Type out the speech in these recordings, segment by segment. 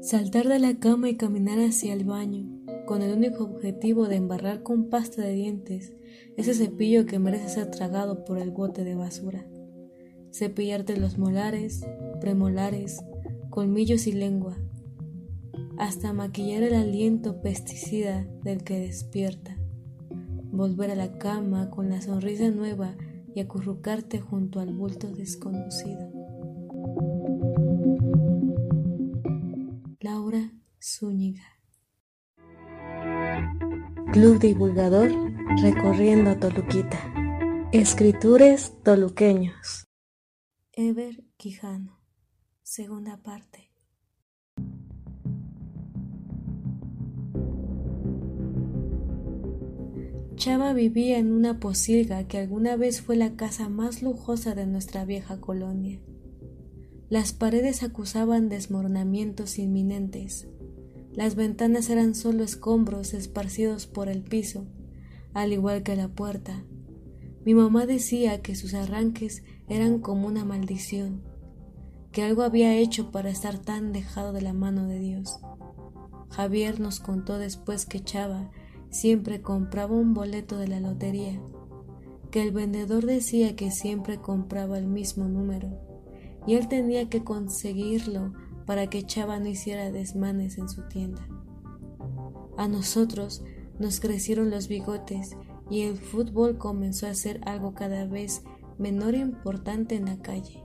Saltar de la cama y caminar hacia el baño, con el único objetivo de embarrar con pasta de dientes ese cepillo que merece ser tragado por el bote de basura. Cepillarte los molares, premolares, colmillos y lengua, hasta maquillar el aliento pesticida del que despierta. Volver a la cama con la sonrisa nueva y acurrucarte junto al bulto desconocido. Laura Zúñiga. Club Divulgador recorriendo Toluquita. Escritores toluqueños. Ever Quijano. Segunda parte. Chava vivía en una posilga que alguna vez fue la casa más lujosa de nuestra vieja colonia. Las paredes acusaban desmoronamientos inminentes. Las ventanas eran solo escombros esparcidos por el piso, al igual que la puerta. Mi mamá decía que sus arranques eran como una maldición, que algo había hecho para estar tan dejado de la mano de Dios. Javier nos contó después que Chava siempre compraba un boleto de la lotería, que el vendedor decía que siempre compraba el mismo número y él tenía que conseguirlo para que Chava no hiciera desmanes en su tienda. A nosotros nos crecieron los bigotes y el fútbol comenzó a ser algo cada vez menor e importante en la calle.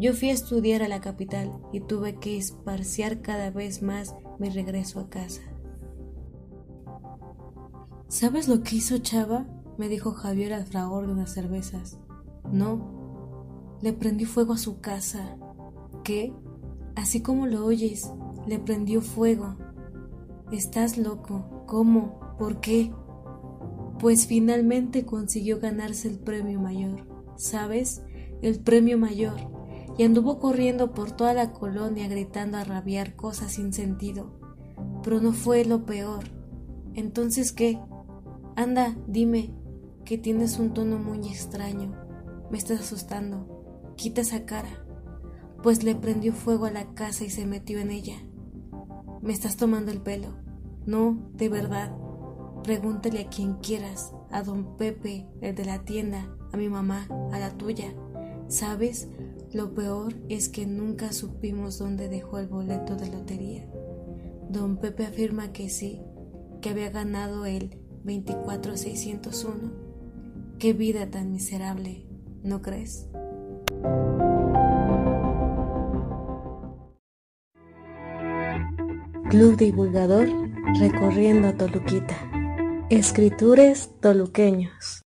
Yo fui a estudiar a la capital y tuve que esparciar cada vez más mi regreso a casa. ¿Sabes lo que hizo Chava? me dijo Javier al fragor de unas cervezas. No, le prendió fuego a su casa. ¿Qué? Así como lo oyes, le prendió fuego. Estás loco. ¿Cómo? ¿Por qué? Pues finalmente consiguió ganarse el premio mayor. ¿Sabes? El premio mayor. Y anduvo corriendo por toda la colonia gritando a rabiar cosas sin sentido. Pero no fue lo peor. Entonces, ¿qué? Anda, dime, que tienes un tono muy extraño. Me estás asustando. Quita esa cara, pues le prendió fuego a la casa y se metió en ella. Me estás tomando el pelo. No, de verdad. Pregúntale a quien quieras, a don Pepe, el de la tienda, a mi mamá, a la tuya. ¿Sabes? Lo peor es que nunca supimos dónde dejó el boleto de lotería. Don Pepe afirma que sí, que había ganado el 24601. Qué vida tan miserable, ¿no crees? Club Divulgador recorriendo Toluquita. Escritores toluqueños.